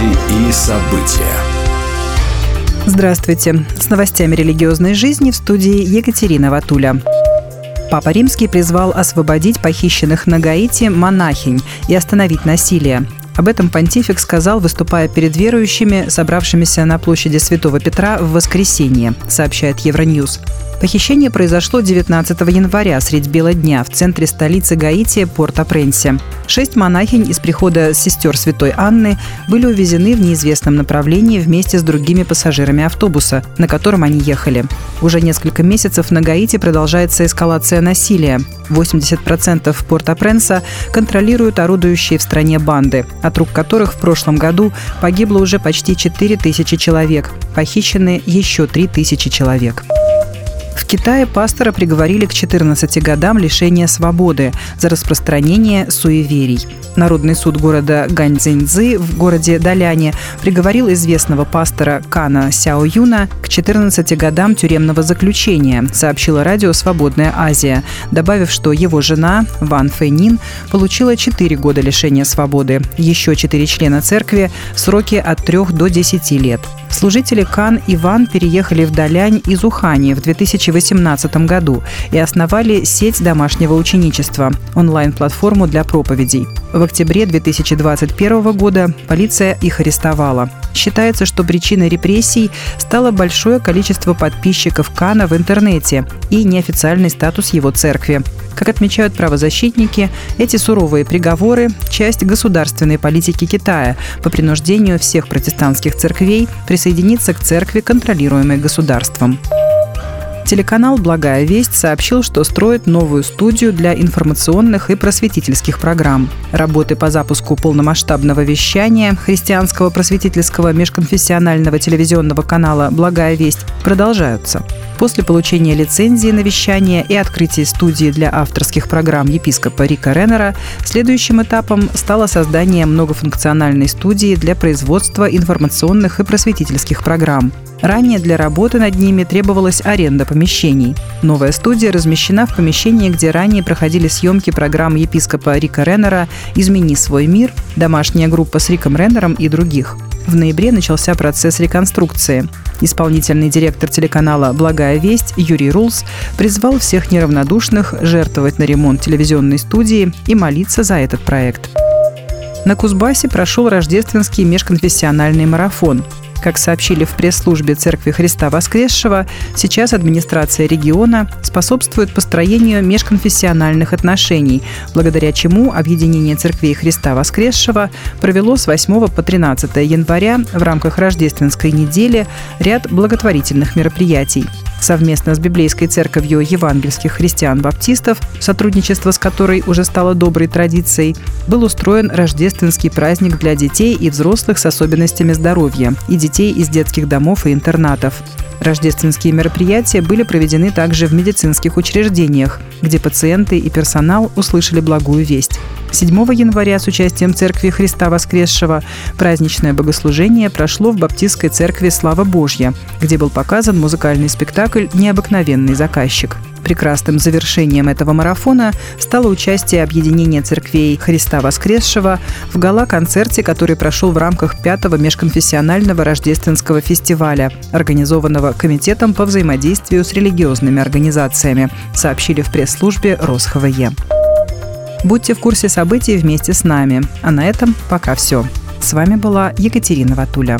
Новости и события. Здравствуйте. С новостями религиозной жизни в студии Екатерина Ватуля. Папа Римский призвал освободить похищенных на Гаити монахинь и остановить насилие. Об этом понтифик сказал, выступая перед верующими, собравшимися на площади Святого Петра в воскресенье, сообщает Евроньюз. Похищение произошло 19 января средь бела дня в центре столицы Гаити Порт-о-Пренсе. Шесть монахинь из прихода сестер Святой Анны были увезены в неизвестном направлении вместе с другими пассажирами автобуса, на котором они ехали. Уже несколько месяцев на Гаити продолжается эскалация насилия. 80% Порт-о-Пренса контролируют орудующие в стране банды, от рук которых в прошлом году погибло уже почти 4 тысячи человек, похищены еще 3 тысячи человек. В Китае пастора приговорили к 14 годам лишения свободы за распространение суеверий. Народный суд города Ганьцзиньцзы в городе Даляне приговорил известного пастора Кана Сяо Юна к 14 годам тюремного заключения, сообщила радио «Свободная Азия», добавив, что его жена Ван Фэйнин получила 4 года лишения свободы, еще 4 члена церкви – сроки от 3 до 10 лет. Служители Кан и Ван переехали в Далянь из Ухани в 2018 году и основали сеть домашнего ученичества – онлайн-платформу для проповедей. В октябре 2021 года полиция их арестовала. Считается, что причиной репрессий стало большое количество подписчиков Кана в интернете и неофициальный статус его церкви. Как отмечают правозащитники, эти суровые приговоры – часть государственной политики Китая по принуждению всех протестантских церквей присоединиться к церкви, контролируемой государством. Телеканал «Благая весть» сообщил, что строит новую студию для информационных и просветительских программ. Работы по запуску полномасштабного вещания христианского просветительского межконфессионального телевизионного канала «Благая весть» продолжаются. После получения лицензии на вещание и открытия студии для авторских программ епископа Рика Реннера, следующим этапом стало создание многофункциональной студии для производства информационных и просветительских программ. Ранее для работы над ними требовалась аренда помещений. Новая студия размещена в помещении, где ранее проходили съемки программ епископа Рика Реннера «Измени свой мир», «Домашняя группа с Риком Реннером» и других. В ноябре начался процесс реконструкции. Исполнительный директор телеканала «Благая весть» Юрий Рулс призвал всех неравнодушных жертвовать на ремонт телевизионной студии и молиться за этот проект. На Кузбассе прошел рождественский межконфессиональный марафон. Как сообщили в пресс-службе Церкви Христа Воскресшего, сейчас администрация региона способствует построению межконфессиональных отношений, благодаря чему Объединение Церквей Христа Воскресшего провело с 8 по 13 января в рамках рождественской недели ряд благотворительных мероприятий совместно с Библейской церковью евангельских христиан-баптистов, сотрудничество с которой уже стало доброй традицией, был устроен рождественский праздник для детей и взрослых с особенностями здоровья и детей из детских домов и интернатов. Рождественские мероприятия были проведены также в медицинских учреждениях, где пациенты и персонал услышали благую весть. 7 января с участием Церкви Христа Воскресшего праздничное богослужение прошло в Баптистской церкви «Слава Божья», где был показан музыкальный спектакль «Необыкновенный заказчик». Прекрасным завершением этого марафона стало участие объединения церквей Христа Воскресшего в гала-концерте, который прошел в рамках пятого межконфессионального рождественского фестиваля, организованного Комитетом по взаимодействию с религиозными организациями, сообщили в пресс-службе РосХВЕ. Будьте в курсе событий вместе с нами. А на этом пока все. С вами была Екатерина Ватуля.